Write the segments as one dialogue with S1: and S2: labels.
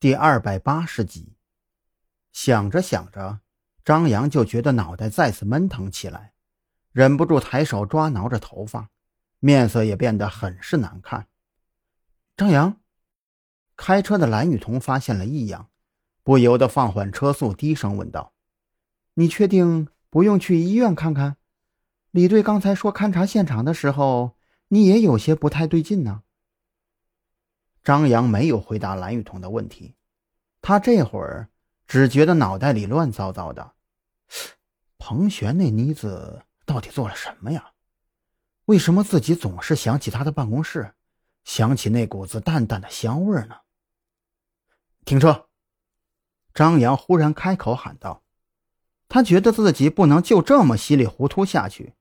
S1: 第二百八十集，想着想着，张扬就觉得脑袋再次闷疼起来，忍不住抬手抓挠着头发，面色也变得很是难看。张扬，开车的蓝雨桐发现了异样，不由得放缓车速，低声问道：“你确定不用去医院看看？李队刚才说勘察现场的时候，你也有些不太对劲呢。”张扬没有回答蓝雨桐的问题，他这会儿只觉得脑袋里乱糟糟的。彭璇那妮子到底做了什么呀？为什么自己总是想起她的办公室，想起那股子淡淡的香味呢？停车！张扬忽然开口喊道：“他觉得自己不能就这么稀里糊涂下去，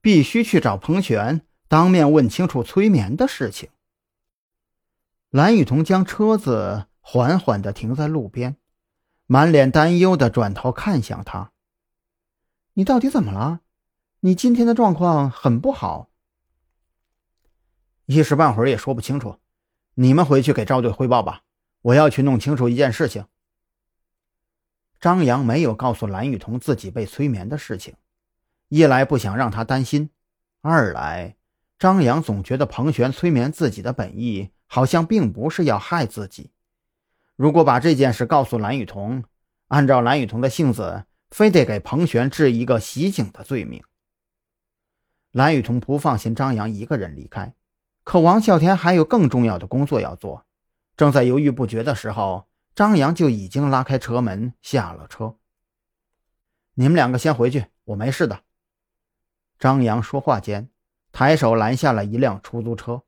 S1: 必须去找彭璇，当面问清楚催眠的事情。”蓝雨桐将车子缓缓地停在路边，满脸担忧地转头看向他：“你到底怎么了？你今天的状况很不好，一时半会儿也说不清楚。你们回去给赵队汇报吧，我要去弄清楚一件事情。”张扬没有告诉蓝雨桐自己被催眠的事情，一来不想让他担心，二来张扬总觉得彭璇催眠自己的本意。好像并不是要害自己。如果把这件事告诉蓝雨桐，按照蓝雨桐的性子，非得给彭璇治一个袭警的罪名。蓝雨桐不放心张扬一个人离开，可王啸天还有更重要的工作要做。正在犹豫不决的时候，张扬就已经拉开车门下了车。你们两个先回去，我没事的。张扬说话间，抬手拦下了一辆出租车。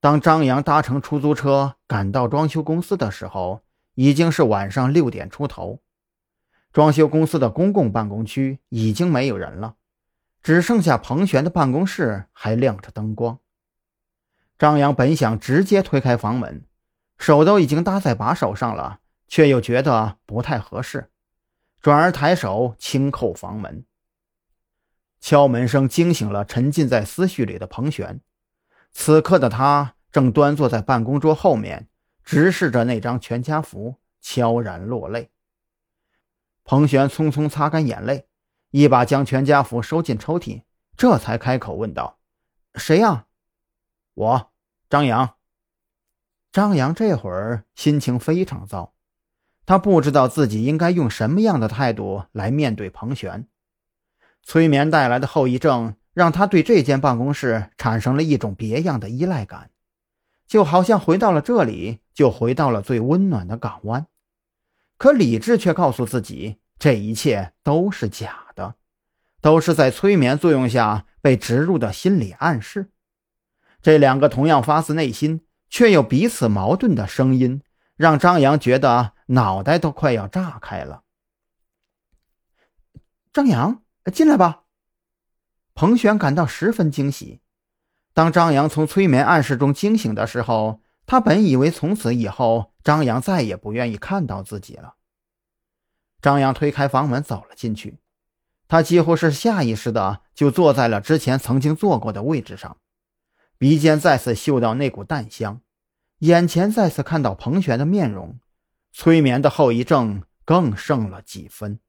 S1: 当张扬搭乘出租车赶到装修公司的时候，已经是晚上六点出头。装修公司的公共办公区已经没有人了，只剩下彭璇的办公室还亮着灯光。张扬本想直接推开房门，手都已经搭在把手上了，却又觉得不太合适，转而抬手轻扣房门。敲门声惊醒了沉浸在思绪里的彭璇。此刻的他正端坐在办公桌后面，直视着那张全家福，悄然落泪。彭璇匆匆擦干眼泪，一把将全家福收进抽屉，这才开口问道：“谁呀？”“我，张扬。”张扬这会儿心情非常糟，他不知道自己应该用什么样的态度来面对彭璇。催眠带来的后遗症。让他对这间办公室产生了一种别样的依赖感，就好像回到了这里，就回到了最温暖的港湾。可理智却告诉自己，这一切都是假的，都是在催眠作用下被植入的心理暗示。这两个同样发自内心却又彼此矛盾的声音，让张扬觉得脑袋都快要炸开了。张扬，进来吧。彭璇感到十分惊喜。当张扬从催眠暗示中惊醒的时候，他本以为从此以后张扬再也不愿意看到自己了。张扬推开房门走了进去，他几乎是下意识的就坐在了之前曾经坐过的位置上，鼻尖再次嗅到那股淡香，眼前再次看到彭璇的面容，催眠的后遗症更胜了几分。